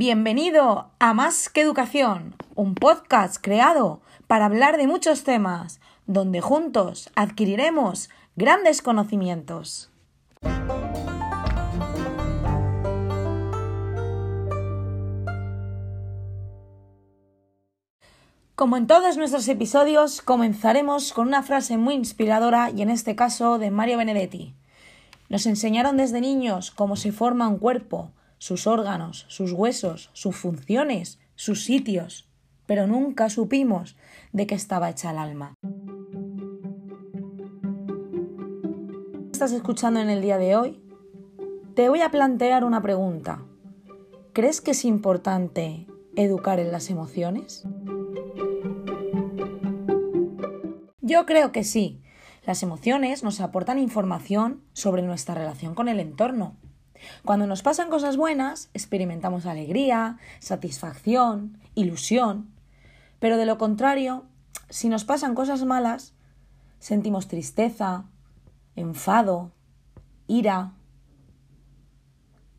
Bienvenido a Más que Educación, un podcast creado para hablar de muchos temas, donde juntos adquiriremos grandes conocimientos. Como en todos nuestros episodios, comenzaremos con una frase muy inspiradora y en este caso de Mario Benedetti. Nos enseñaron desde niños cómo se forma un cuerpo, sus órganos, sus huesos, sus funciones, sus sitios, pero nunca supimos de qué estaba hecha el alma. ¿Estás escuchando en el día de hoy? Te voy a plantear una pregunta. ¿Crees que es importante educar en las emociones? Yo creo que sí. Las emociones nos aportan información sobre nuestra relación con el entorno cuando nos pasan cosas buenas, experimentamos alegría, satisfacción, ilusión, pero de lo contrario, si nos pasan cosas malas, sentimos tristeza, enfado, ira.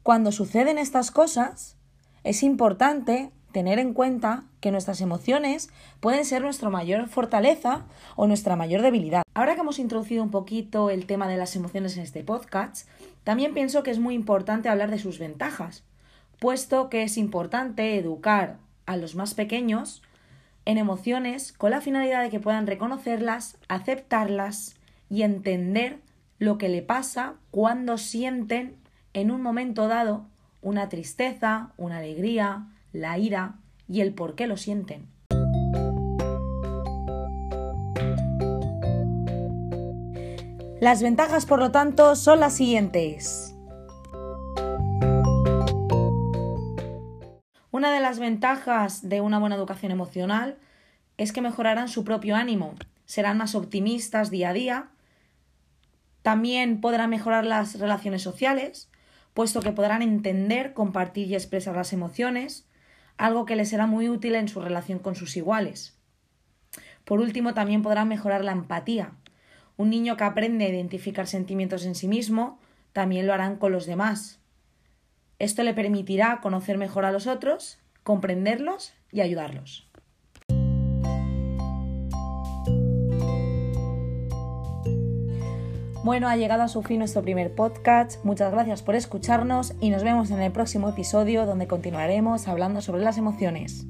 Cuando suceden estas cosas, es importante tener en cuenta que nuestras emociones pueden ser nuestra mayor fortaleza o nuestra mayor debilidad. Ahora que hemos introducido un poquito el tema de las emociones en este podcast, también pienso que es muy importante hablar de sus ventajas, puesto que es importante educar a los más pequeños en emociones con la finalidad de que puedan reconocerlas, aceptarlas y entender lo que le pasa cuando sienten en un momento dado una tristeza, una alegría, la ira y el por qué lo sienten. Las ventajas, por lo tanto, son las siguientes. Una de las ventajas de una buena educación emocional es que mejorarán su propio ánimo, serán más optimistas día a día, también podrán mejorar las relaciones sociales, puesto que podrán entender, compartir y expresar las emociones, algo que les será muy útil en su relación con sus iguales. Por último, también podrán mejorar la empatía. Un niño que aprende a identificar sentimientos en sí mismo, también lo harán con los demás. Esto le permitirá conocer mejor a los otros, comprenderlos y ayudarlos. Bueno, ha llegado a su fin nuestro primer podcast. Muchas gracias por escucharnos y nos vemos en el próximo episodio donde continuaremos hablando sobre las emociones.